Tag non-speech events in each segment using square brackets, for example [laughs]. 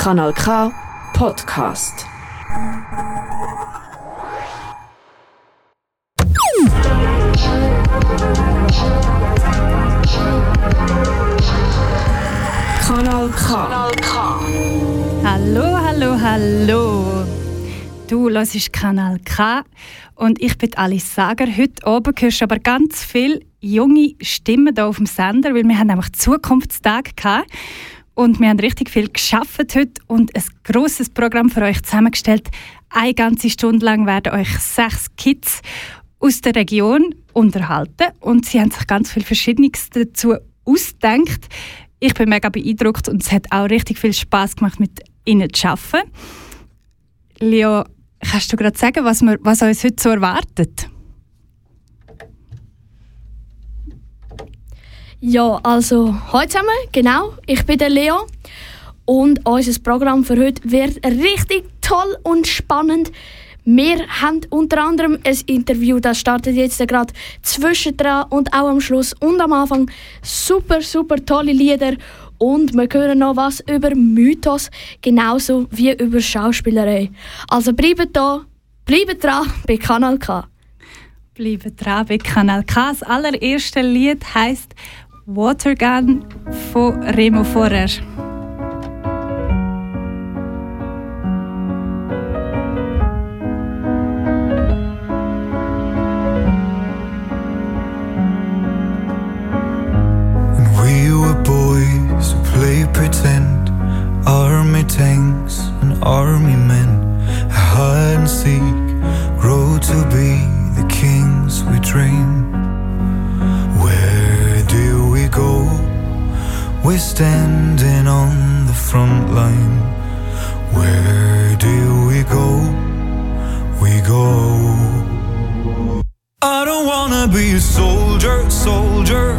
Kanal K Podcast. Kanal K. Hallo, hallo, hallo. Du hörst Kanal K und ich bin Alice Sager. Heute oben hörst du aber ganz viele junge Stimmen hier auf dem Sender, weil wir haben nämlich Zukunftstag gehabt und wir haben richtig viel geschafft heute und ein großes Programm für euch zusammengestellt. Eine ganze Stunde lang werden euch sechs Kids aus der Region unterhalten und sie haben sich ganz viel Verschiedenes dazu ausgedacht. Ich bin mega beeindruckt und es hat auch richtig viel Spaß gemacht, mit ihnen zu arbeiten. Leo, kannst du gerade sagen, was, wir, was uns heute so erwartet? Ja, also heute zusammen, genau. Ich bin der Leo und unser Programm für heute wird richtig toll und spannend. Wir haben unter anderem ein Interview, das startet jetzt gerade zwischendran und auch am Schluss und am Anfang. Super, super tolle Lieder und wir hören noch was über Mythos, genauso wie über Schauspielerei. Also bleibt da, bleibt dran bei Kanal K. Bleibt dran bei Kanal K. Das allererste Lied heißt Watergun von Remo Forer. When We're standing on the front line. Where do we go? We go. I don't wanna be a soldier, soldier.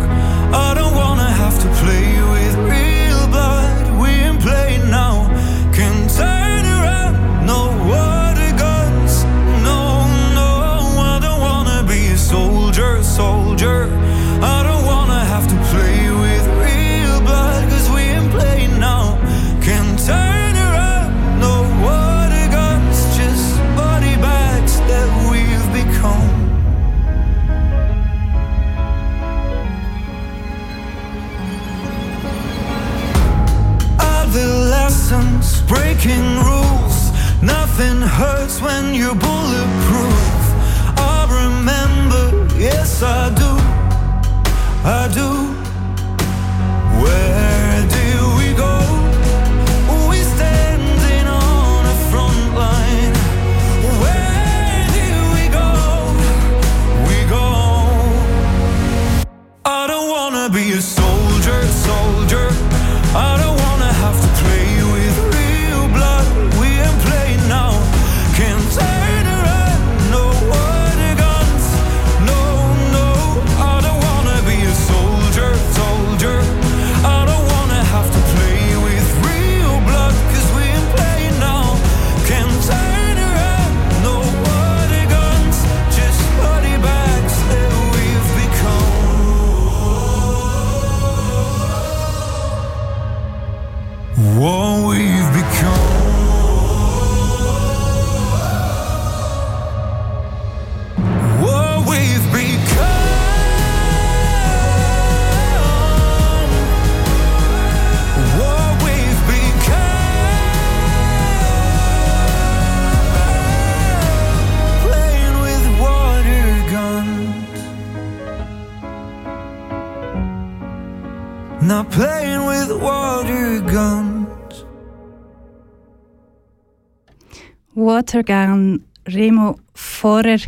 Watergun Remo Forer.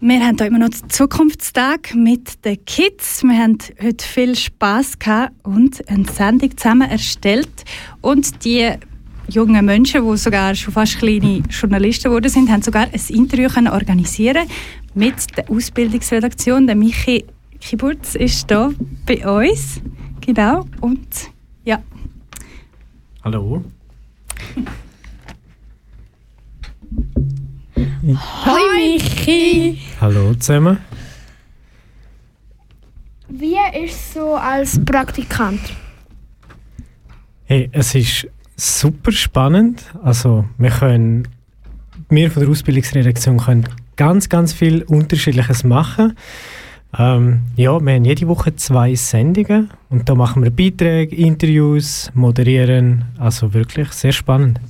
Wir haben hier immer noch den Zukunftstag mit den Kids. Wir haben heute viel Spass gehabt und eine Sendung zusammen erstellt. Und die jungen Menschen, die sogar schon fast kleine Journalisten geworden sind, haben sogar ein Interview können organisieren mit der Ausbildungsredaktion. Der Michi Kiburz ist hier bei uns. Genau. Und ja, Hallo. Hoi Michi! Hallo zusammen. Wie ist es so als Praktikant? Hey, es ist super spannend. Also wir können, wir von der Ausbildungsredaktion können ganz, ganz viel Unterschiedliches machen. Ähm, ja, wir haben jede Woche zwei Sendungen und da machen wir Beiträge, Interviews, moderieren. Also wirklich sehr spannend.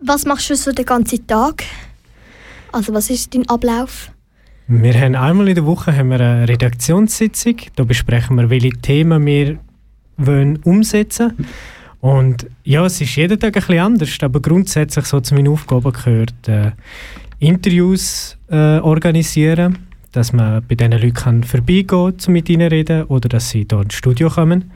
Was machst du so den ganzen Tag? Also was ist dein Ablauf? Wir haben einmal in der Woche haben wir eine Redaktionssitzung. Da besprechen wir, welche Themen wir wollen umsetzen Und ja, es ist jeden Tag ein bisschen anders, aber grundsätzlich so zu meinen Aufgaben gehört, äh, Interviews äh, organisieren, dass man bei diesen Leuten vorbeigehen kann, um mit ihnen reden oder dass sie hier ins Studio kommen.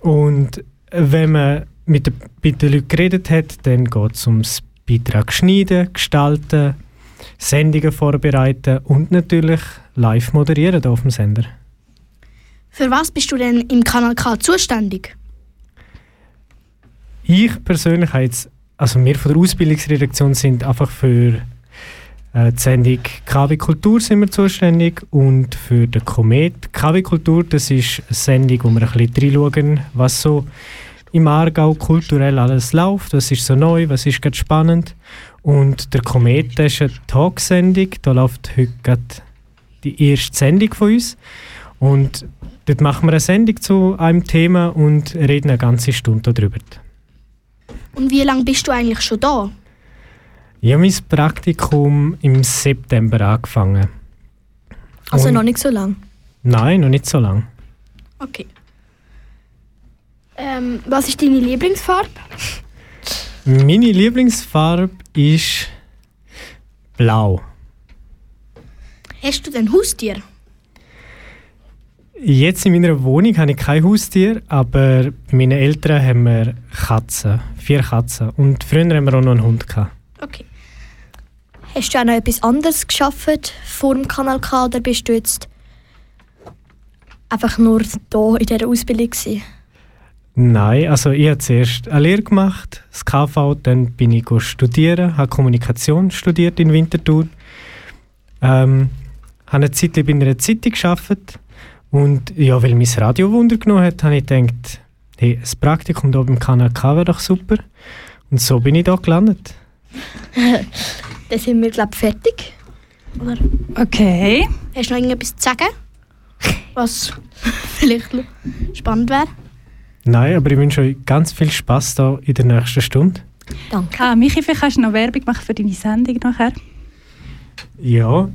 Und wenn man mit den, mit den Leuten geredet hat, dann geht es ums Beitrag schneiden, gestalten, Sendungen vorbereiten und natürlich live moderieren hier auf dem Sender. Für was bist du denn im Kanal K zuständig? Ich persönlich habe jetzt, also wir von der Ausbildungsredaktion sind einfach für äh, die Sendung KW Kultur sind wir zuständig und für den Komet. KW Kultur, das ist eine Sendung, wo wir ein bisschen reinschauen, was so im Aargau kulturell alles läuft, was ist so neu, was ist gerade spannend. Und der Komet, das ist eine Talksendung, da läuft heute gerade die erste Sendung von uns. Und dort machen wir eine Sendung zu einem Thema und reden eine ganze Stunde darüber. Und wie lange bist du eigentlich schon da? Ich habe mein Praktikum im September angefangen. Also Und- noch nicht so lange. Nein, noch nicht so lange. Okay. Ähm, was ist deine Lieblingsfarbe? Meine Lieblingsfarbe ist blau. Hast du denn Haustier? Jetzt in meiner Wohnung habe ich kein Haustier, aber bei meinen Eltern haben wir Katzen, vier Katzen. Und früher haben wir auch noch einen Hund. Gehabt. Okay. Hast du auch noch etwas anderes geschafft vor dem Kanal K oder bist du jetzt einfach nur hier in dieser Ausbildung gewesen? Nein, also ich habe zuerst eine Lehre gemacht, das KV, dann bin ich go studieren, habe Kommunikation studiert in Winterthur. Ähm, habe eine Zeit lang bei einer Zeitung gearbeitet und ja, weil mein Radio Wunder genommen hat, habe ich gedacht, hey, das Praktikum hier beim Kanal K wäre doch super. Und so bin ich da gelandet. [laughs] Dann sind wir, glaube ich, fertig. Oder Okay. hast du noch irgendetwas zu sagen? Was vielleicht spannend wäre? Nein, aber ich wünsche euch ganz viel Spaß da in der nächsten Stunde. Danke. Ah, Michi, vielleicht kannst du noch Werbung machen für deine Sendung nachher. Ja.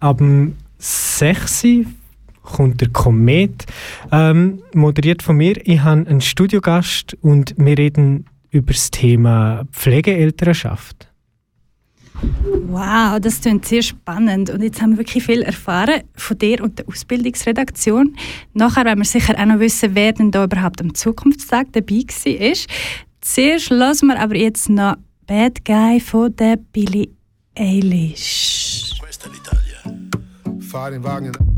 Ab dem 6. Uhr kommt der Komet, ähm, moderiert von mir. Ich habe einen Studiogast und wir reden über das Thema Pflegeelternschaft. Wow, das klingt sehr spannend. Und jetzt haben wir wirklich viel erfahren von dir und der Ausbildungsredaktion. Nachher werden wir sicher auch noch wissen, wer denn da überhaupt am Zukunftstag dabei war. Zuerst hören wir aber jetzt noch Bad Guy von der Billie Eilish. È l'Italia. Fare in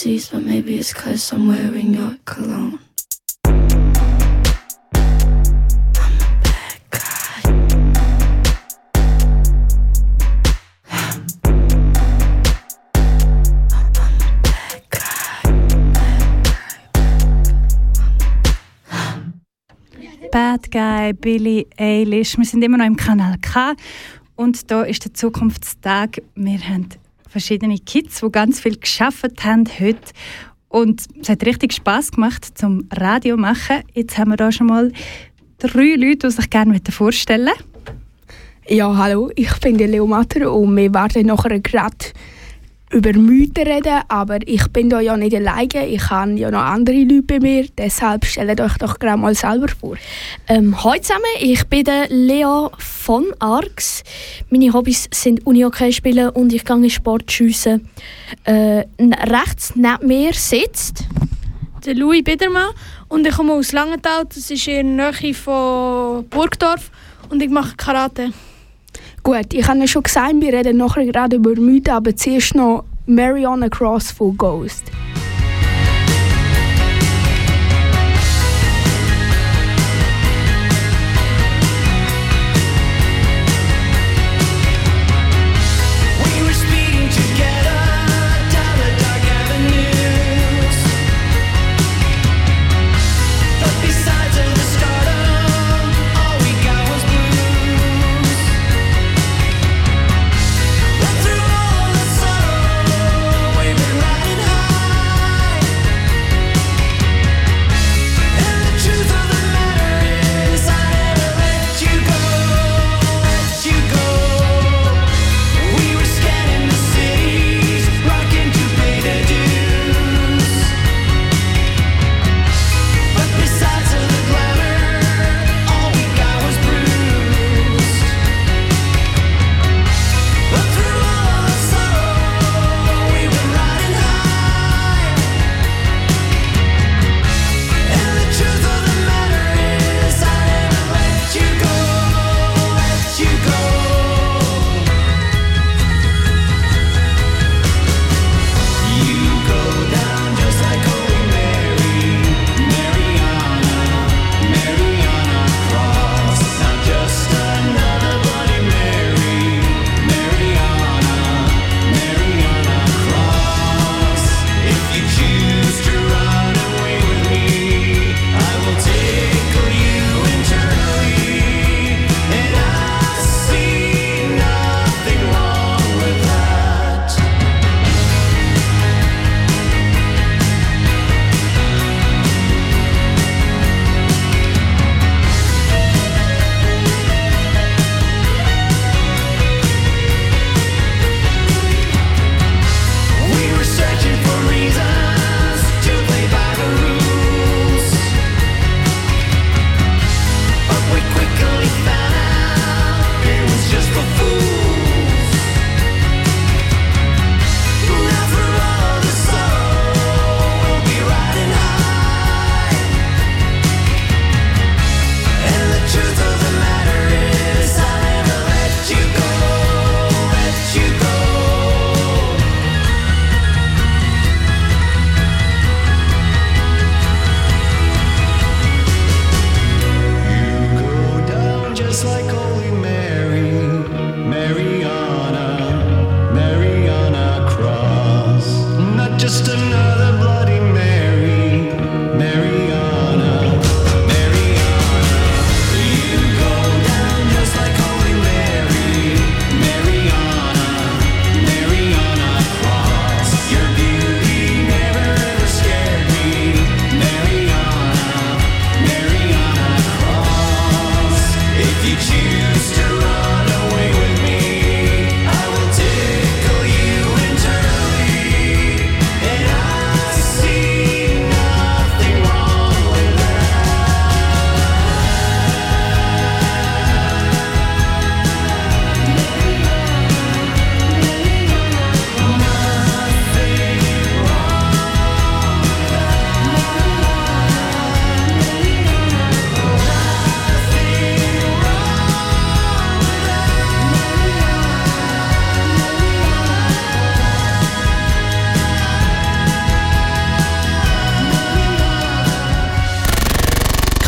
sees, but maybe it's cause I'm wearing your cologne. Bad guy. Billie Eilish. Wir sind immer noch im Kanal K und da ist der Zukunftstag. Wir haben verschiedene Kids, die ganz viel geschafft haben heute und es hat richtig Spaß gemacht zum Radio machen. Jetzt haben wir da schon mal drei Leute, die sich gerne vorstellen möchten. Ja, hallo, ich bin der Leo Matter und wir werden nachher gerade über Mythen reden, aber ich bin da ja nicht alleine, ich habe ja noch andere Leute bei mir, deshalb stellt euch doch gerade mal selber vor. Ähm, hallo zusammen, ich bin der Lea von Arx. Meine Hobbys sind Unihockey spielen und ich gehe Sport schiessen. Äh, rechts neben mir sitzt der Louis Biedermann und ich komme aus Langenthal, das ist in der Nähe von Burgdorf und ich mache Karate. Gut, ich habe ja schon gesagt, wir reden nachher gerade über Mythen, aber zuerst noch Mariana Cross von Ghost.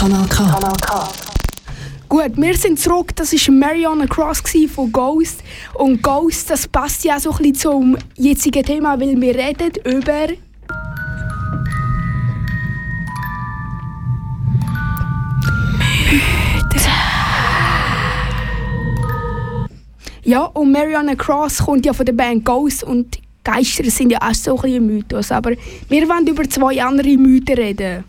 K. Gut, wir sind zurück. Das war Mariana Cross von Ghost. Und Ghost, das passt ja so ein bisschen zum jetzigen Thema, weil wir reden über... Ja, und Mariana Cross kommt ja von der Band Ghost und Geister sind ja auch so ein bisschen ein Mythos. Aber wir wollen über zwei andere Mythen reden.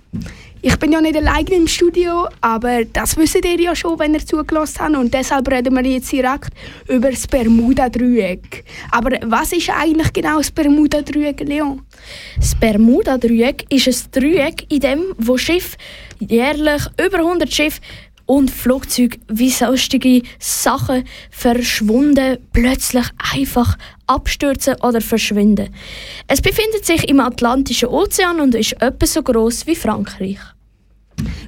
Ich bin ja nicht alleine im Studio, aber das wisst ihr ja schon, wenn ihr zugelassen habt. Und deshalb reden wir jetzt direkt über das Bermuda-Dreieck. Aber was ist eigentlich genau das Bermuda-Dreieck, Leon? Das Bermuda-Dreieck ist ein Dreieck, in dem wo Schiff jährlich über 100 Schiffe und Flugzeuge wie sonstige Sachen verschwunden, plötzlich einfach abstürzen oder verschwinden. Es befindet sich im Atlantischen Ozean und ist etwa so groß wie Frankreich.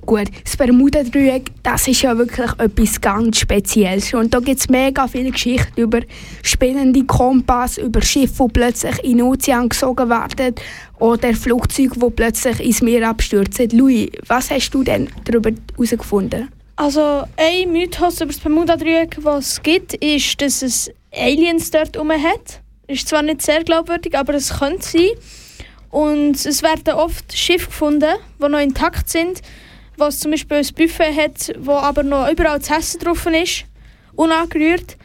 Gut, das Bermuda-Dreieck, das ist ja wirklich etwas ganz Spezielles. Und da gibt es mega viele Geschichten über spinnende Kompass, über Schiffe, die plötzlich in den Ozean gesogen werden oder Flugzeuge, die plötzlich ins Meer abstürzen. Louis, was hast du denn darüber herausgefunden? Also ein Mythos über das Bermuda-Dreieck, was es gibt, ist, dass es Aliens dort herum hat. Ist zwar nicht sehr glaubwürdig, aber es könnte sein. Und es werden oft Schiffe gefunden, die noch intakt sind, was zum Beispiel ein Buffet hat, wo aber noch überall das Essen drauf ist, unangerührt.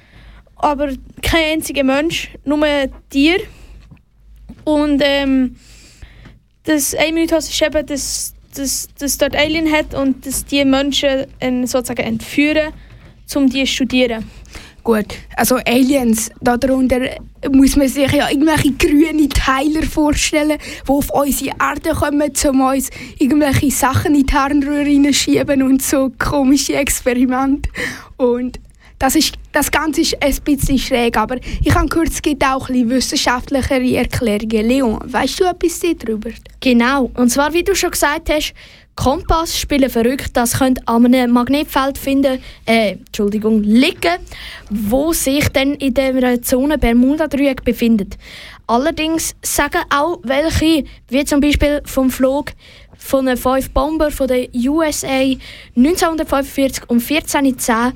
Aber kein einziger Mensch, nur Tier. Und ähm, das ein Mythos ist eben, dass dass es dort Alien hat und dass die Menschen äh, sozusagen entführen, um die zu studieren. Gut, also Aliens, darunter muss man sich ja irgendwelche grüne Teiler vorstellen, die auf unsere Erde kommen, um uns irgendwelche Sachen in die Harnröhre schieben und so komische Experimente. Und das, ist, das Ganze ist ein bisschen schräg, aber ich habe gehört, es gibt auch ein wissenschaftlichere Erklärungen. Leon, weißt du etwas darüber? Genau, und zwar, wie du schon gesagt hast, Kompass spielen verrückt, das könnt an einem Magnetfeld finden, äh, Entschuldigung, liegen, wo sich dann in der Zone Bermuda-Dreieck befindet. Allerdings sagen auch welche, wie zum Beispiel vom Flug von den fünf Bomber von der USA 1945 um 14.10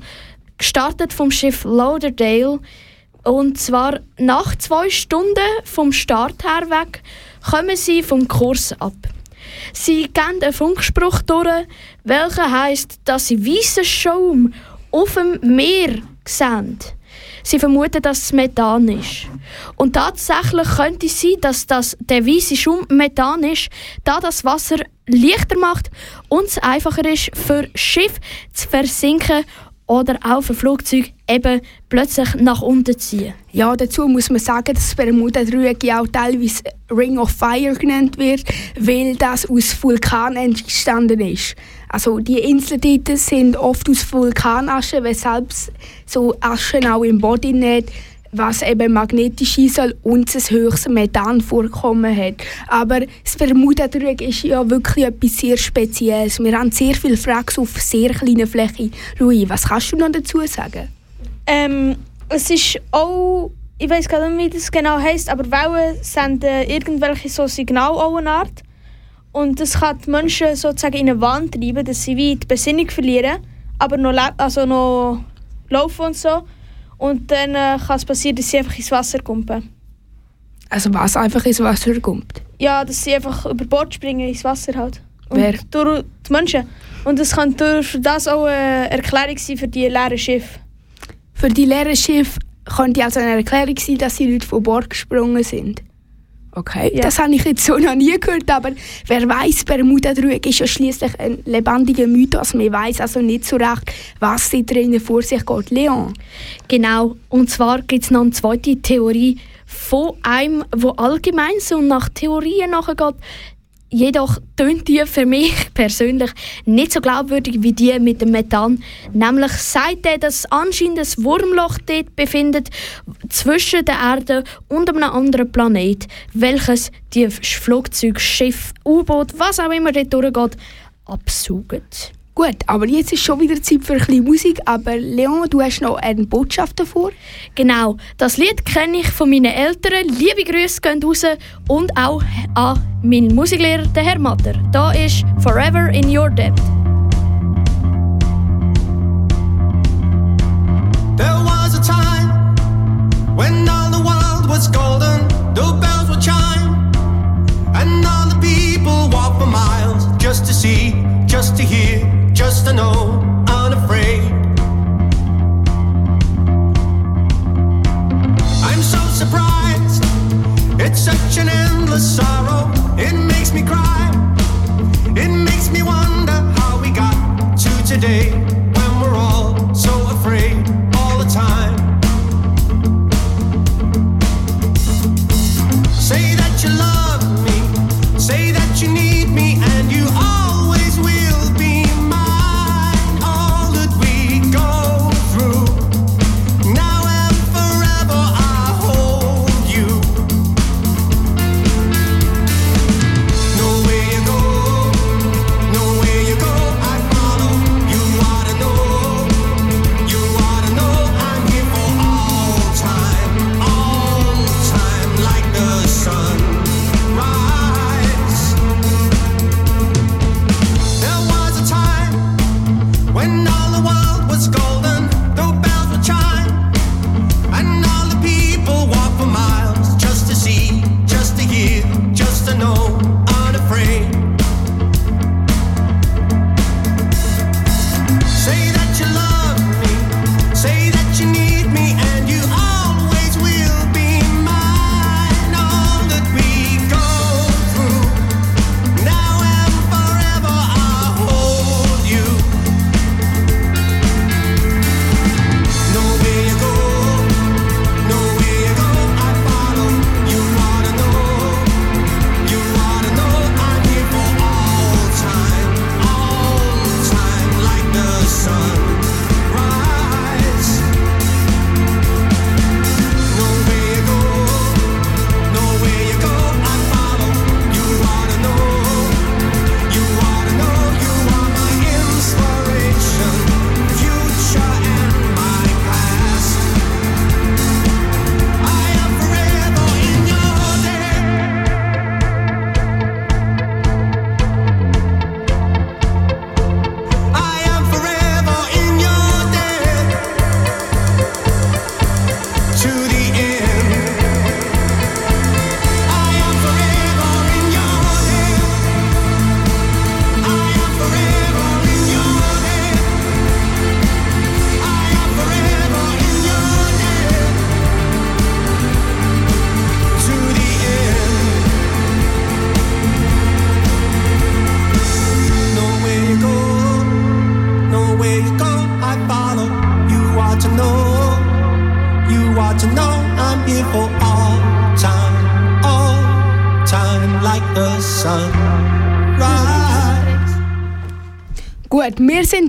gestartet vom Schiff Lauderdale. Und zwar nach zwei Stunden vom Start her weg kommen sie vom Kurs ab. Sie geben einen Funkspruch durch, welcher heißt, dass sie weißen Schaum auf dem Meer sehen. Sie vermuten, dass es Methan ist. Und tatsächlich könnte es sein, dass das der weiße Schaum Methan ist, da das Wasser leichter macht und es einfacher ist für Schiff zu versinken oder auch für Flugzeuge eben plötzlich nach unten ziehen. Ja, dazu muss man sagen, dass das Bermuda-Dreieck auch teilweise Ring of Fire genannt wird, weil das aus Vulkanen entstanden ist. Also die Inseln dort sind oft aus Vulkanasche, weshalb es so Aschen auch im Boden nicht was eben magnetisch sein soll und ein höchstes Methanvorkommen hat. Aber das Bermuda-Dreieck ist ja wirklich etwas sehr Spezielles. Wir haben sehr viele Fragen auf sehr kleiner Fläche. Louis, was kannst du noch dazu sagen? Ähm, es ist auch, ich weiß gar nicht, wie das genau heißt, aber Wellen senden irgendwelche so Signalauenart. Und das kann die Menschen sozusagen in eine Wand treiben, dass sie wie die Besinnung verlieren, aber noch, also noch laufen und so. Und dann äh, kann es passieren, dass sie einfach ins Wasser kumpen. Also was einfach ins Wasser kommt? Ja, dass sie einfach über Bord springen ins Wasser halt. Und Wer? Durch die Menschen. Und das kann durch das auch eine Erklärung sein für die leeren Schiffe. Für die leeren Schiffe könnte also eine Erklärung sein, dass die Leute von Bord gesprungen sind. Okay, Ja. das habe ich jetzt so noch nie gehört, aber wer weiß, Bermuda-Dreieck ist ja schließlich ein lebendiger Mythos. Man weiß also nicht so recht, was da drinnen vor sich geht. Leon, Genau, und zwar gibt es noch eine zweite Theorie von einem, wo allgemein so nach Theorien nachgeht. Jedoch tönt die für mich [laughs] persönlich nicht so glaubwürdig wie die mit dem Methan. Nämlich sagt er, dass anscheinend ein Wurmloch dort befindet zwischen der Erde und einem anderen Planet, welches die Flugzeuge, Schiff, U-Boot, was auch immer dort durchgeht, absaugt. Gut, aber jetzt ist schon wieder Zeit für ein bisschen Musik, aber Leon, du hast noch eine Botschaft davor? Genau, das Lied kenne ich von meinen Eltern. Liebe Grüße gehen raus und auch an meinen Musiklehrer, den Herr Matter. Da ist «Forever in your debt». There was a time when all the world was golden, the bells would chime, and all the people walked for miles just to see, just to hear I'm so surprised, it's such an endless sorrow. It makes me cry, it makes me wonder how we got to today.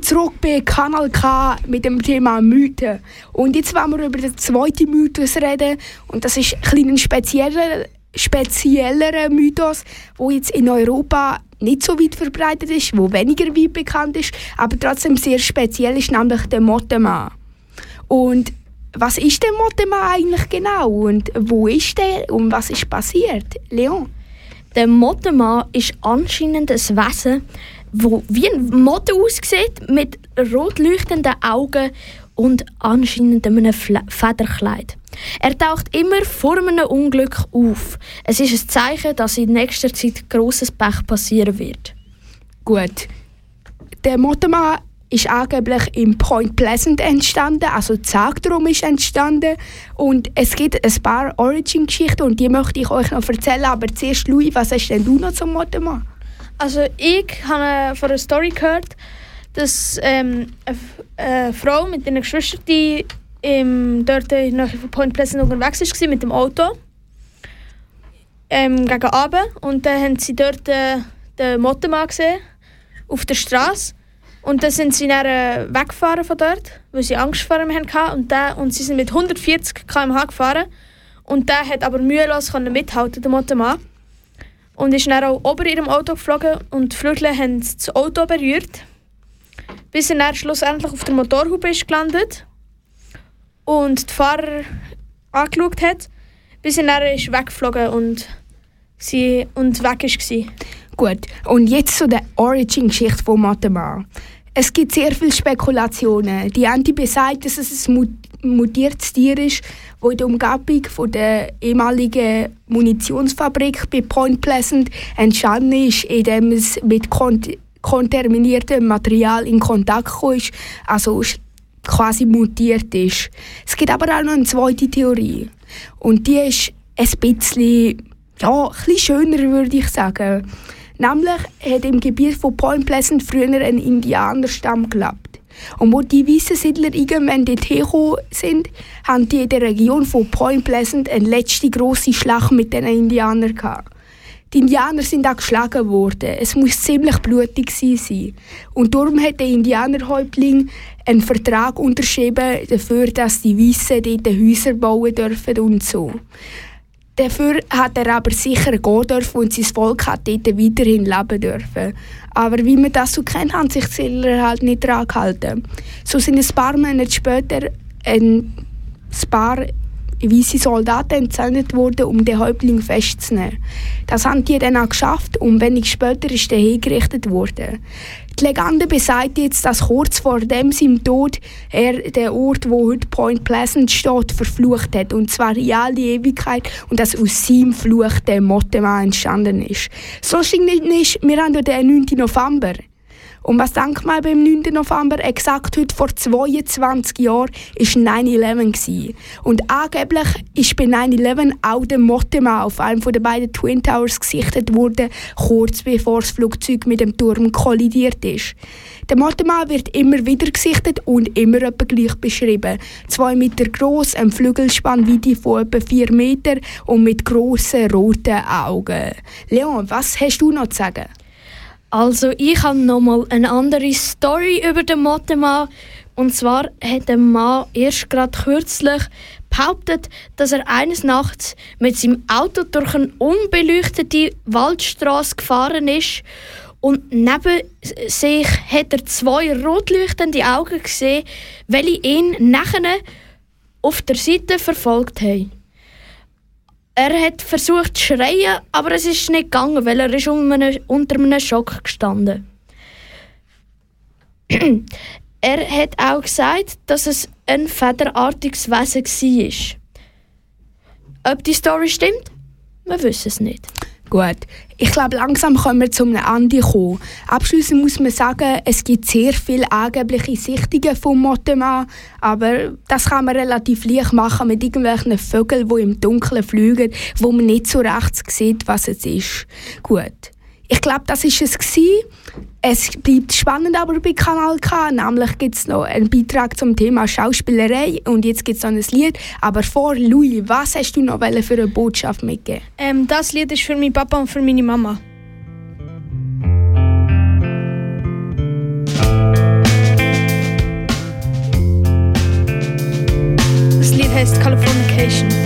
Zurück bei Kanal K mit dem Thema Mythen. Und jetzt wollen wir über den zweiten Mythos reden. Und das ist ein kleiner spezieller, speziellerer Mythos, der jetzt in Europa nicht so weit verbreitet ist, wo weniger weit bekannt ist, aber trotzdem sehr speziell ist, nämlich der Mottemann. Und was ist der Mottemann eigentlich genau? Und wo ist der? Und was ist passiert? Leon? Der Mottenmann ist anscheinend ein Wesen, wo wie ein Motte aussieht, mit rot leuchtenden Augen und anscheinend einem Federkleid. Er taucht immer vor einem Unglück auf. Es ist ein Zeichen, dass in nächster Zeit grosses Pech passieren wird. Gut. Der Mottomann ist angeblich im Point Pleasant entstanden, also Zagdrum ist entstanden. Und es gibt ein paar Origin-Geschichten und die möchte ich euch noch erzählen. Aber zuerst, Louis, was hast denn du noch zum Mottomann? Also ich habe von einer Story gehört, dass ähm, eine, Frau mit ihren Geschwistern die im, dort in Point Pleasant unterwegs war mit dem Auto ähm, gegen Abend. Und dann haben sie dort äh, den Mottenmann gesehen auf der Straße. Und dann sind sie dann äh, weggefahren von dort, weil sie Angst vor ihm hatten. Und, der, und sie sind mit 140 km/h gefahren. Und der hat aber mühelos mithalten, der Mottenmann und ist dann auch ober ihrem Auto geflogen und die Flügel haben das Auto berührt, bis er dann schlussendlich auf der Motorhaube ist gelandet und die Fahrer angeschaut hat, bis er dann ist weggeflogen und, sie, und weg war. Gut, und jetzt zu der Origin-Geschichte von Mottemann. Es gibt sehr viele Spekulationen. Die eine besagt, dass es ein mut- mutiertes Tier ist, das in der Umgebung von der ehemaligen Munitionsfabrik bei Point Pleasant entstanden ist, indem es mit kont kontaminiertem Material in Kontakt ist, also quasi mutiert ist. Es gibt aber auch noch eine zweite Theorie. Und die ist ein bisschen ja, ein bisschen schöner, würde ich sagen. Nämlich hat im Gebiet von Point Pleasant früher ein Indianerstamm gelebt. Und wo die weißen Siedler irgendwann dorthin gekommen sind, haben die in der Region von Point Pleasant eine letzte grosse Schlacht mit den Indianern gehabt. Die Indianer sind auch geschlagen worden. Es muss ziemlich blutig sein. Und darum hat der Indianerhäuptling einen Vertrag unterschrieben dafür, dass die Weißen dort Häuser bauen dürfen und so. Dafür hat er aber sicher gehen dürfen und sein Volk hat dort weiterhin leben dürfen. Aber wie man das so kennt, haben sich Siedler halt nicht daran gehalten. So sind ein paar Monate später ein paar weiße Soldaten entsendet worden, um den Häuptling festzunehmen. Das haben die dann auch geschafft und wenig später ist er hingerichtet worden. Die Legende besagt jetzt, dass kurz vor dem seinem Tod er den Ort, wo heute Point Pleasant steht, verflucht hat. Und zwar in alle Ewigkeit. Und dass aus seinem Fluch der Mottema entstanden ist. So ist, wir haben ja den 9. November. Und was denkt man beim 9. November? Exakt heute vor 22 Jahren war 9-11. gewesen. Und angeblich ist bei 9-11 auch der Mottema auf einem der beiden Twin Towers gesichtet worden, kurz bevor das Flugzeug mit dem Turm kollidiert ist. Der Mottema wird immer wieder gesichtet und immer etwa gleich beschrieben. Zwei Meter groß, ein Flügelspannweite von etwa 4 Meter und mit grossen roten Augen. Leon, was hast du noch zu sagen? Also ich habe noch mal eine andere Story über den Mottemann. Und zwar hat der Mann erst gerade kürzlich behauptet, dass er eines Nachts mit seinem Auto durch eine unbeleuchtete Waldstraße gefahren ist und neben sich hat er zwei rotleuchtende Augen gesehen, welche ihn nachher auf der Seite verfolgt haben. Er hat versucht zu schreien, aber es ist nicht gegangen, weil er ist unter einem, Schock gestanden. [clears throat] er hat auch gesagt, dass es ein federartiges Wesen war. Ob die Story stimmt? Wir wissen es nicht. Gut, ich glaube, langsam können wir zum Ende kommen. Abschließend muss man sagen, es gibt sehr viele angebliche Sichtungen vom Mottema, aber das kann man relativ leicht machen mit irgendwelchen Vögeln, die im Dunkeln fliegen, wo man nicht so recht sieht, was es ist. Gut. Ich glaube, das ist es gewesen. Es bleibt spannend aber bei Kanal K, nämlich gibt es noch einen Beitrag zum Thema Schauspielerei und jetzt gibt es noch ein Lied. Aber vor Louis, was hast du noch für eine Botschaft mitgeben? Ähm, das Lied ist für meinen Papa und für meine Mama. Das Lied heißt Californication.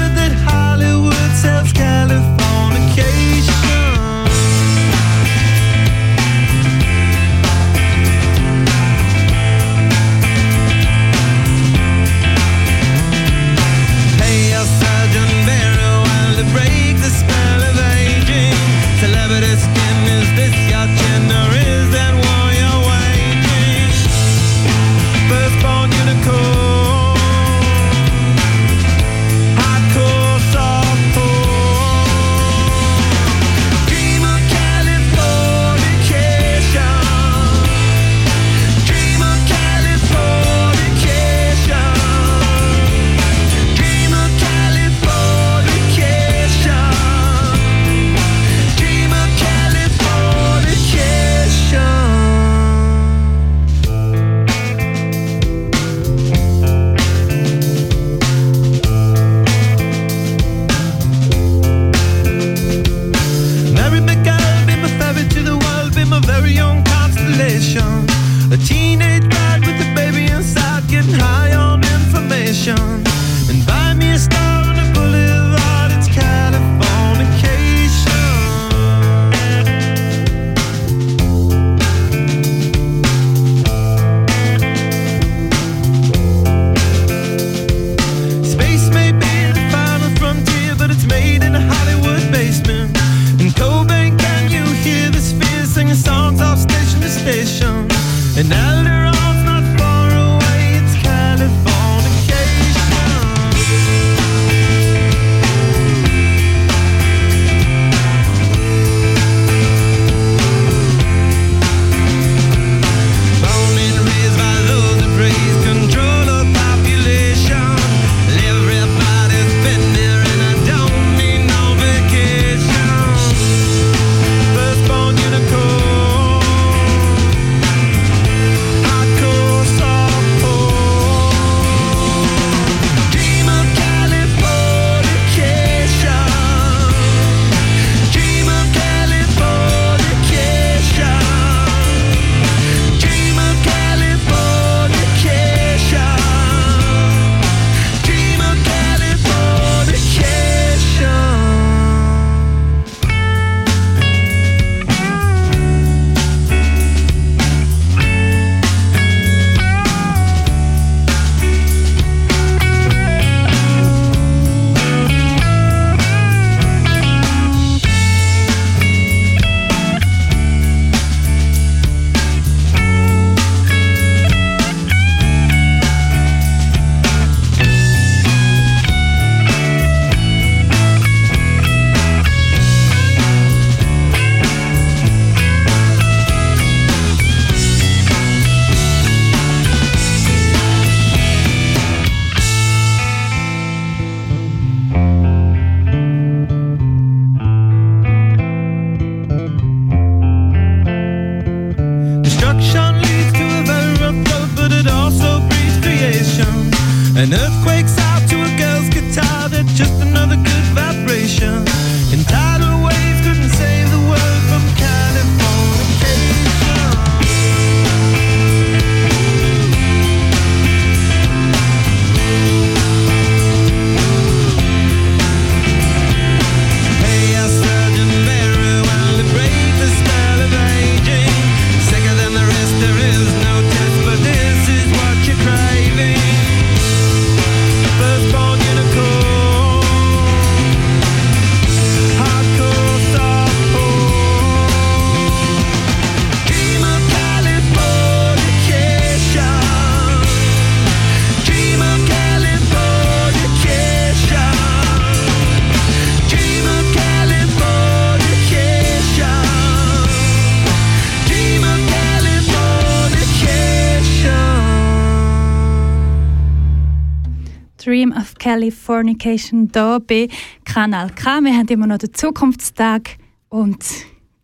Californication hier bei Kanal K. Wir haben immer noch den Zukunftstag und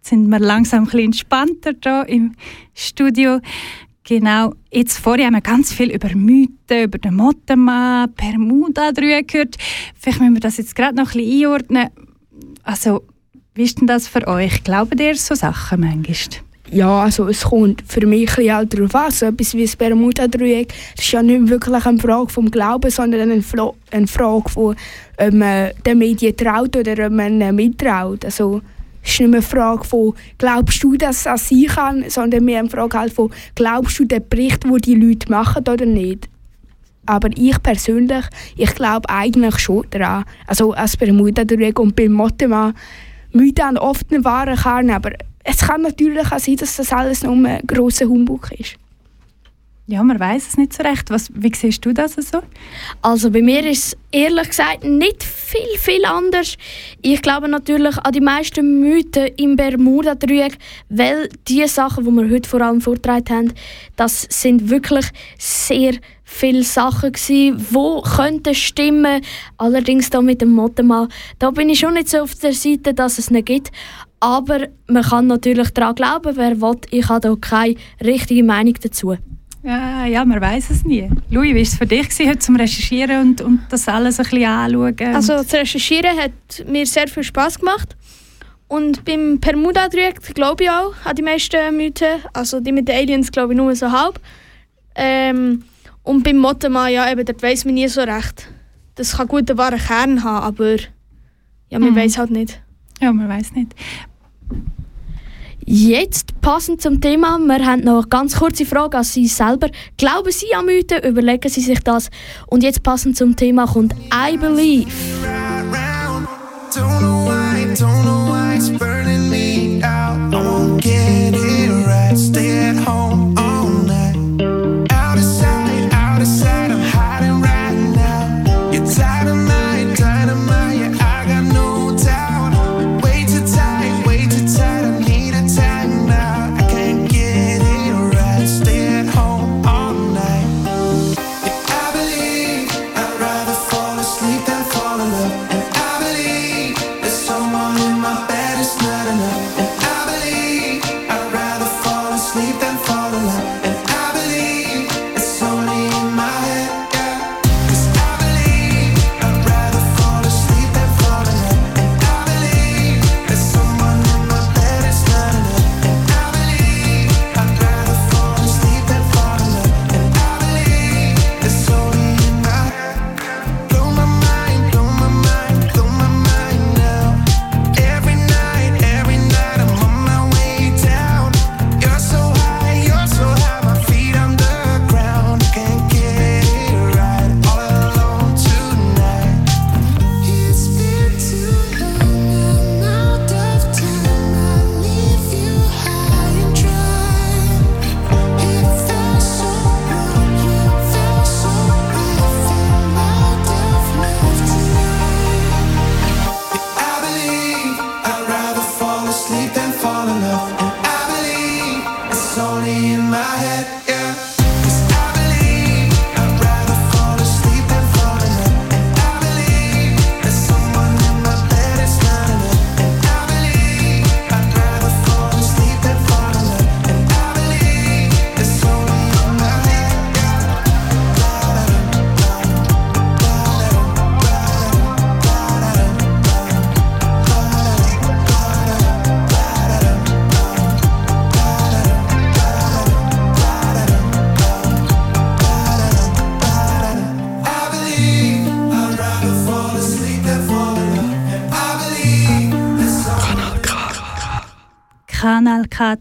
sind wir langsam ein bisschen entspannter hier im Studio. Genau, jetzt vorher haben wir ganz viel über Mythen, über den Mottenmann, Bermuda drüber gehört. Vielleicht müssen wir das jetzt gerade noch ein bisschen einordnen. Also, wie ist denn das für euch? Glaubt ihr so Sachen manchmal? Ja, also es kommt für mich halt darauf an. So etwas wie das Bermuda-Dreieck das ist ja nicht wirklich eine Frage vom Glauben, sondern eine, Flo eine Frage von, ob man den Medien traut oder ob man ihnen mittraut. Also es ist nicht mehr eine Frage von, glaubst du, dass an sein kann, sondern mehr eine Frage halt von, glaubst du den Bericht, den die Leute machen oder nicht. Aber ich persönlich, ich glaube eigentlich schon daran. Also als Bermuda-Dreieck und beim Mottemann, Mythen haben oft einen wahren Kern, aber es kann natürlich auch sein, dass das alles nur ein grosser Humbug ist. Ja, man weiß es nicht so recht. Was, wie siehst du das so? Also bei mir ist es ehrlich gesagt nicht viel, viel anders. Ich glaube natürlich an die meisten Mythen im Bermuda-Dreieck, weil die Sachen, die wir heute vor allem vorgetragen haben, das sind wirklich sehr viele Sachen gewesen, wo könnten stimmen. Allerdings da mit dem Mottomal, da bin ich schon nicht so auf der Seite, dass es nicht gibt. Aber man kann natürlich daran glauben, wer will. Ich habe da keine richtige Meinung dazu. Ja, ja, man weiß es nie. Louis, wie war es für dich gewesen, heute zum Recherchieren und, und das alles ein bisschen anschauen? Also das Recherchieren hat mir sehr viel Spaß gemacht. Und beim Bermuda-Dreieck glaube ich auch an die meisten Mythen. Also die mit den Aliens glaube ich nur so halb. Ähm, und beim Mottomann, ja, eben, dort weiss man nie so recht. Das kann gut einen wahren Kern haben, aber ja, man Mhm. weiß halt nicht. Ja, man weiß nicht. Jetzt passend zum Thema, wir haben noch eine ganz kurze Frage an Sie selber. Glauben Sie an Mythen? Überlegen Sie sich das. Und jetzt passend zum Thema kommt I Believe. Don't know why, don't know why it's burning me out. I won't get it right. Stay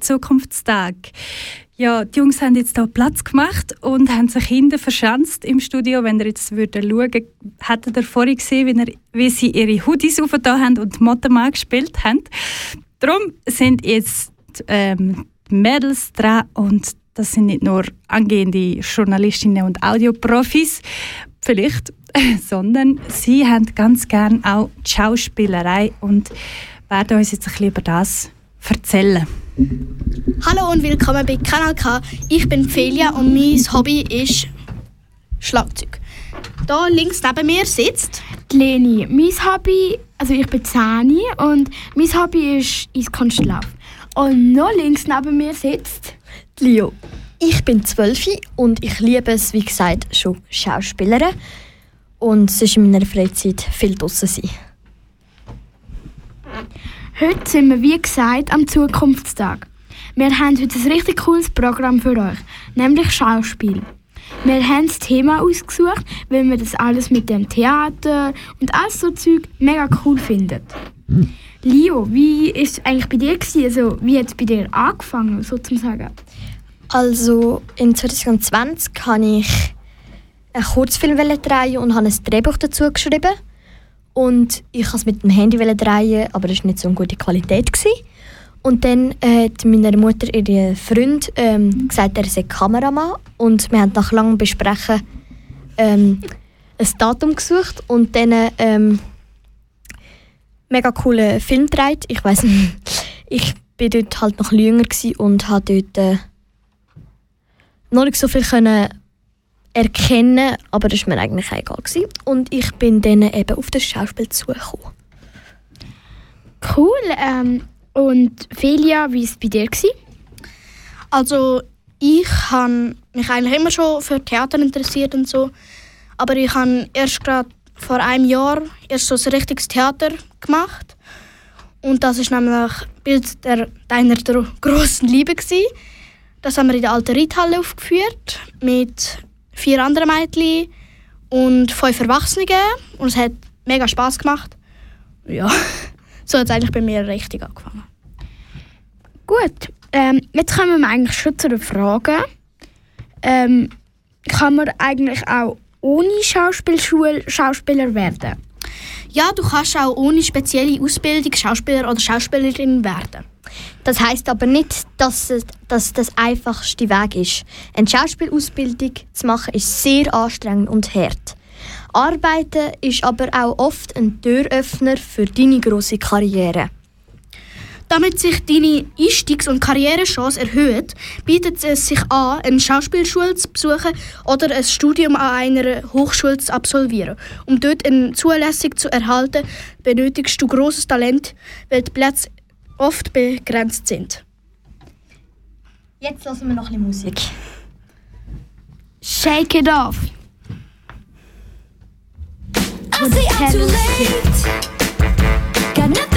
Zukunftstag. Ja, die Jungs haben jetzt hier Platz gemacht und haben sich hinten verschanzt im Studio. Wenn ihr jetzt würdet schauen, hättet ihr vorhin gesehen, wie, ihr, wie sie ihre Hoodies aufgetan haben und Mottenmann gespielt haben. Darum sind jetzt ähm, Mädels dran und das sind nicht nur angehende Journalistinnen und Audioprofis, vielleicht, [laughs] sondern sie haben ganz gern auch die Schauspielerei und werden uns jetzt ein bisschen über das erzählen. Hallo und willkommen bei Kanal K. Ich bin Felia und mein Hobby ist Schlagzeug. Da links neben mir sitzt Die Leni, mein Hobby, also ich bin Zani und mein Hobby ist Eiskunstlaufen. Und noch links neben mir sitzt Leo. Ich bin zwölf und ich liebe es, wie gesagt, schon Schauspielerin. Und es ist in meiner Freizeit viel draussen sein. Heute sind wir, wie gesagt, am Zukunftstag. Wir haben heute ein richtig cooles Programm für euch, nämlich Schauspiel. Wir haben das Thema ausgesucht, weil wir das alles mit dem Theater und alles so Zeug mega cool finden. Leo, wie ist es eigentlich bei dir gewesen? Also, wie hat es bei dir angefangen, sozusagen? Also in 2020 habe ich einen Kurzfilm drehen und habe ein Drehbuch dazu geschrieben. Und ich wollte es mit dem Handy drehen, aber es war nicht so eine gute Qualität. Gewesen. Und dann hat meine Mutter ihr Freund ähm, gesagt, er sei Kameramann. Und wir haben nach langem Besprechen ähm, ein Datum gesucht und dann ähm, mega coolen Film gedreht. Ich weiß nicht, ich bin dort halt noch jünger und habe dort äh, noch nicht so viel können erkennen, aber das war mir eigentlich auch egal. Gewesen. Und ich bin dann eben auf das Schauspiel zugekommen. Cool. Ähm, und Felia, wie war es bei dir? Gewesen? Also ich habe mich eigentlich immer schon für Theater interessiert und so, aber ich habe erst gerade vor einem Jahr erst so ein richtiges Theater gemacht und das ist nämlich Bild der deiner der großen Liebe gsi. Das haben wir in der alten Reithalle aufgeführt mit vier anderen Mädchen und fünf Erwachsenen und es hat mega Spaß gemacht. Ja, [laughs] so hat es eigentlich bei mir richtig angefangen. Gut, ähm, jetzt kommen wir eigentlich schon zu den Fragen. Ähm, kann man eigentlich auch ohne Schauspielschule Schauspieler werden? Ja, du kannst auch ohne spezielle Ausbildung Schauspieler oder Schauspielerin werden. Das heißt aber nicht, dass es dass das einfachste Weg ist. Eine Schauspielausbildung zu machen ist sehr anstrengend und hart. Arbeiten ist aber auch oft ein Türöffner für deine große Karriere. Damit sich deine Einstiegs- und Karrierechance erhöht, bietet es sich an, eine Schauspielschule zu besuchen oder ein Studium an einer Hochschule zu absolvieren. Um dort eine Zulassung zu erhalten, benötigst du großes Talent, weil die Plätze oft begrenzt sind. Jetzt lassen wir noch ein bisschen Musik. Shake it off. I say I'm too late. Got nothing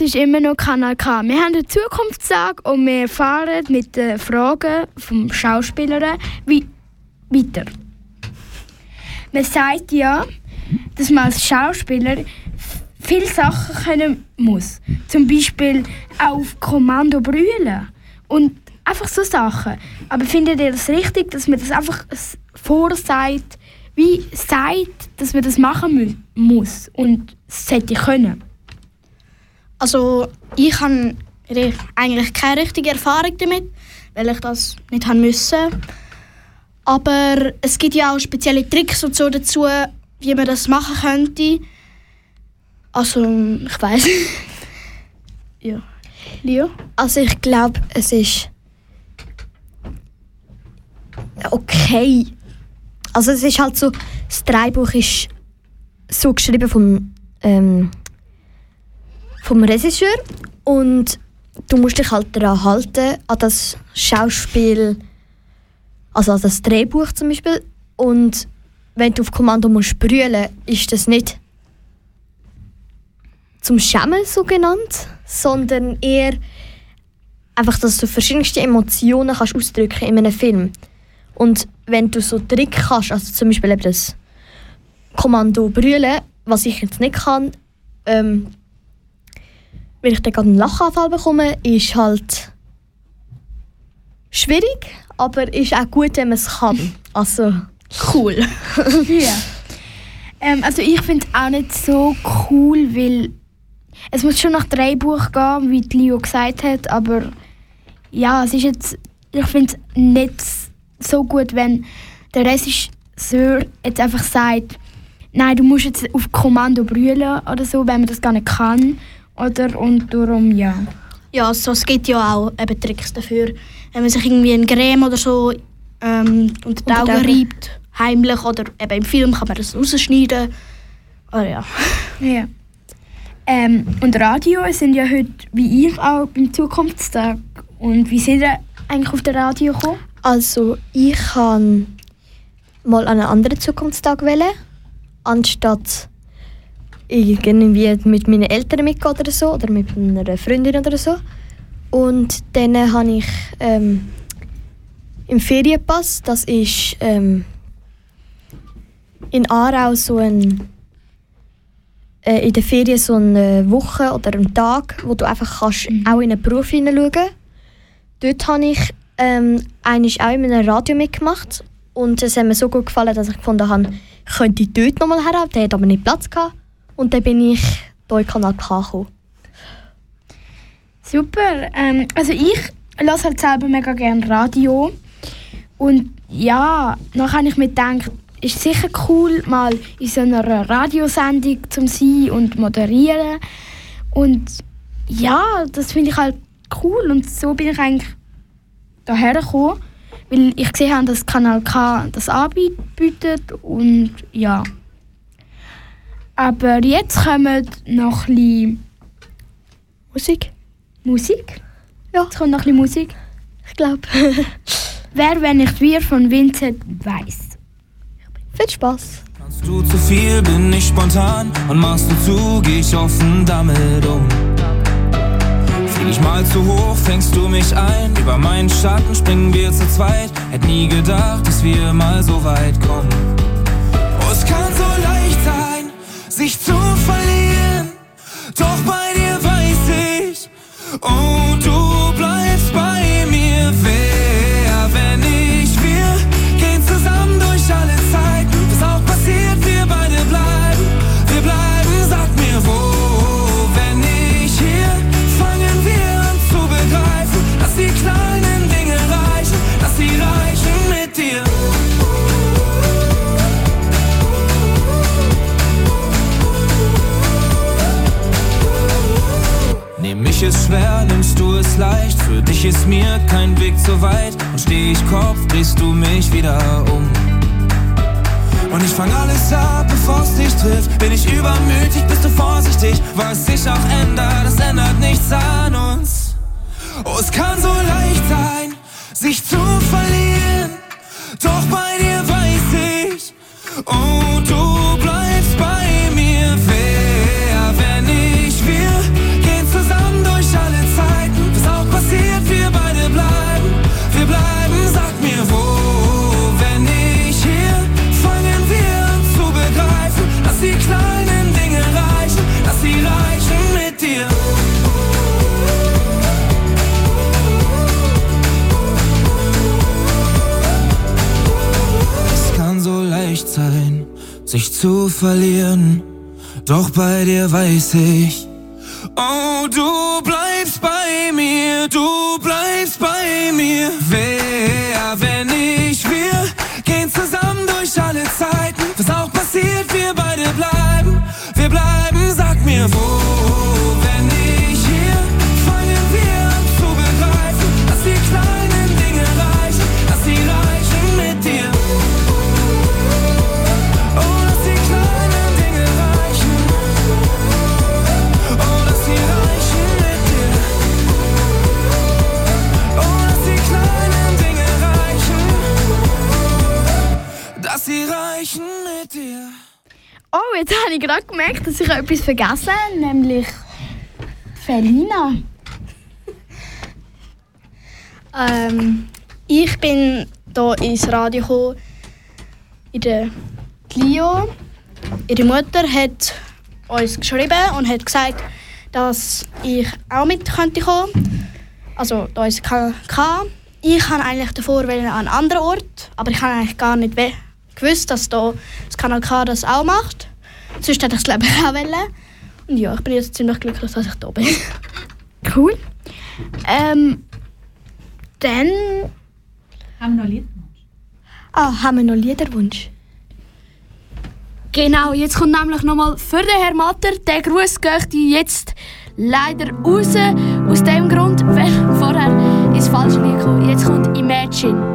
Du hörst immer noch Kanal K. Wir haben den Zukunftstag und wir fahren mit den Fragen vom Schauspieler wie weiter. Man sagt ja, dass man als Schauspieler viele Sachen können muss. Zum Beispiel auf Kommando brüllen und einfach so Sachen. Aber findet ihr das richtig, dass man das einfach vorsagt, wie sagt, dass man das machen muss und es sollte können? Also ich habe eigentlich keine richtige Erfahrung damit, weil ich das nicht haben müssen. Aber es gibt ja auch spezielle Tricks und so dazu, wie man das machen könnte. Also ich weiß. [laughs] ja. Leo? Also ich glaube, es ist okay. Also es ist halt so, das Drehbuch ist so geschrieben vom, ähm, vom Regisseur und du musst dich halt daran halten, an das Schauspiel, also an das Drehbuch zum Beispiel. Und wenn du auf Kommando musst brüllen, ist das nicht zum Schämen so genannt, sondern eher einfach, dass du verschiedenste Emotionen kannst ausdrücken in einem Film. Und wenn du so Trick kannst, also zum Beispiel eben das Kommando brüllen, was ich jetzt nicht kann, ähm, wenn ich dann gerade einen Lachanfall bekomme, ist halt schwierig, aber ist auch gut, wenn man es kann. [laughs] Also cool. [laughs] ja. Ähm, also ich finde es auch nicht so cool, weil es muss schon nach Drehbuch gehen, wie die Leo gesagt hat, aber ja, es ist jetzt, ich finde es nicht so gut, wenn der Regisseur jetzt einfach sagt, nein, du musst jetzt auf Kommando brüllen oder so, wenn man das gar nicht kann. Oder, und darum, ja. Ja, also es gibt ja auch eben Tricks dafür. Wenn man sich irgendwie ein Creme oder so ähm, unter die Augen reibt, heimlich oder eben im Film kann man das rausschneiden. Oder ja. Ja. Ähm, und Radio sind ja heute, wie ich auch, beim Zukunftstag. Und wie seid ihr eigentlich auf das Radio gekommen? Also ich kann mal an einen anderen Zukunftstag wählen, anstatt irgendwie mit meinen Eltern mitgehen oder so oder mit einer Freundin oder so. Und dann habe ich ähm, im Ferienpass, das ist ähm, in Aarau so ein äh, in der Ferien so eine Woche oder einen Tag, wo du einfach kannst auch in einen Beruf hineinschauen kannst. Dort habe ich ähm, auch in einem Radio mitgemacht und es hat mir so gut gefallen, dass ich gefunden habe, ich könnte dort nochmal her, der hat aber nicht Platz gehabt. Und dann bin ich hier in Kanal K gekommen. Super. Ähm, also ich lasse halt selber mega gerne Radio. Und ja, dann habe ich mir gedacht, ist sicher cool, mal in so einer Radiosendung zu sein und moderieren. Und ja, das finde ich halt cool. Und so bin ich eigentlich daher gekommen, weil ich gesehen habe, dass Kanal K das anbietet. Und ja. Aber jetzt kommen noch ein bisschen Musik. Musik? Ja. Jetzt kommt noch ein bisschen Musik. Ich glaube. [laughs] Wer, wenn nicht wir von Vincent Weiss. Viel Spaß. Kannst du zu viel, bin ich spontan und machst du zu, geh ich offen damit um. Flieg ich mal zu hoch, fängst du mich ein, über meinen Schatten springen wir zu zweit. Hätt nie gedacht, dass wir mal so weit kommen. Oh, es kann sich zu verlieren, doch bei dir weiß ich, oh, du ist mir kein Weg zu weit. Und steh ich Kopf, drehst du mich wieder um. Und ich fang alles ab, bevor es dich trifft. Bin ich übermütig, bist du vorsichtig. Was sich auch ändert, das ändert nichts an uns. Oh, es kann so verlieren. Doch bei dir weiß ich, oh, du bleibst bei mir, du bleibst bei mir. Wer, wenn ich wir gehen zusammen durch alle Zeiten. Was auch passiert, wir beide bleiben, wir bleiben, sag mir wo. Oh, jetzt habe ich gerade gemerkt, dass ich etwas vergessen habe, nämlich Felina. Ähm, ich bin hier ins Radio gekommen. In der Clio. Ihre Mutter hat uns geschrieben und hat gesagt, dass ich auch mit könnte kommen. Also da ist Kanal K. Ich habe eigentlich davor an einen anderen Ort, aber ich habe eigentlich gar nicht gewusst, dass da das Kanal K das auch macht. Sonst hätte ich es glaube ich auch wollen. Und ja, ich bin jetzt ziemlich glücklich, dass ich da bin. [laughs] Cool. Ähm, dann. Haben wir noch Lied? Ah, haben wir noch Liederwunsch? Genau, jetzt kommt nämlich nochmal für den Herr Matter. Der Gruß geht jetzt leider raus. Aus dem Grund, [laughs] weil vorher ist falsch Lied gekommen. Jetzt kommt. Imagine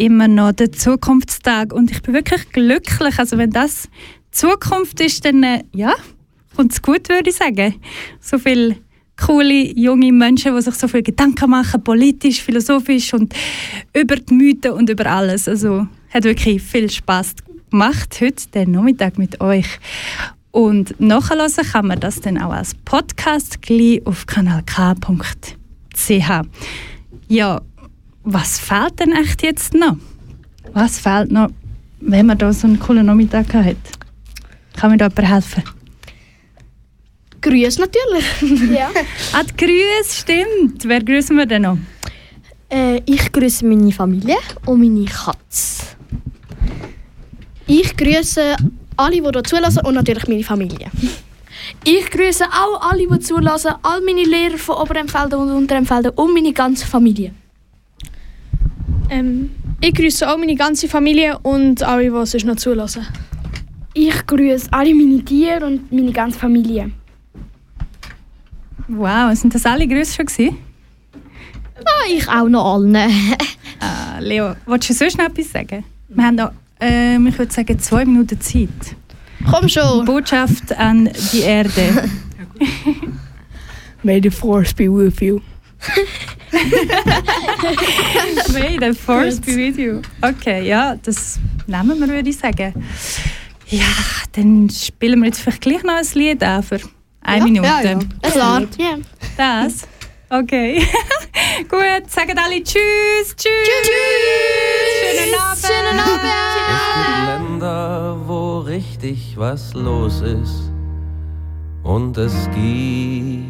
immer noch der Zukunftstag und ich bin wirklich glücklich. Also wenn das Zukunft ist, dann äh, ja, kommt es gut, würde ich sagen. So viele coole junge Menschen, die sich so viel Gedanken machen, politisch, philosophisch und über die Mythen und über alles. Also hat wirklich viel Spaß gemacht heute den Nachmittag mit euch. Und nachhören kann man das dann auch als Podcast gleich auf kanalk.ch. Ja, was fehlt denn echt jetzt noch? Was fehlt noch, wenn man da so einen coolen Nachmittag hat? Kann mir da jemand helfen? Grüß natürlich. [laughs] Ja. Ah, die Grüße, stimmt. Wer grüßen wir denn noch? Äh, ich grüße meine Familie und meine Katze. Ich grüße alle, die hier zulassen und natürlich meine Familie. Ich grüße auch alle, die zulassen, all meine Lehrer von Oberempfelden und Unterempfelden und meine ganze Familie. Ähm, ich grüße auch meine ganze Familie und alle, die sonst noch zulassen. Ich grüße alle meine Tiere und meine ganze Familie. Wow, sind das alle Grüße schon gewesen? Ah, ich auch noch allen. [laughs] Ah, Leo, willst du sonst noch etwas sagen? Wir haben noch, ähm, ich würde sagen, zwei Minuten Zeit. Komm schon! Botschaft an die Erde. [laughs] [laughs] May the force be with you. [laughs] May the force be with you. Okay, ja, das nehmen wir, würde ich sagen. Ja, dann spielen wir jetzt vielleicht gleich noch ein Lied an für eine Ja, Minute. ja, ja. Klar. Ja. Das? Okay. [laughs] Gut, sagen alle Tschüss, Tschüss. Schönen Abend. Schönen Abend! Es gibt Länder, wo richtig was los ist. Und es gibt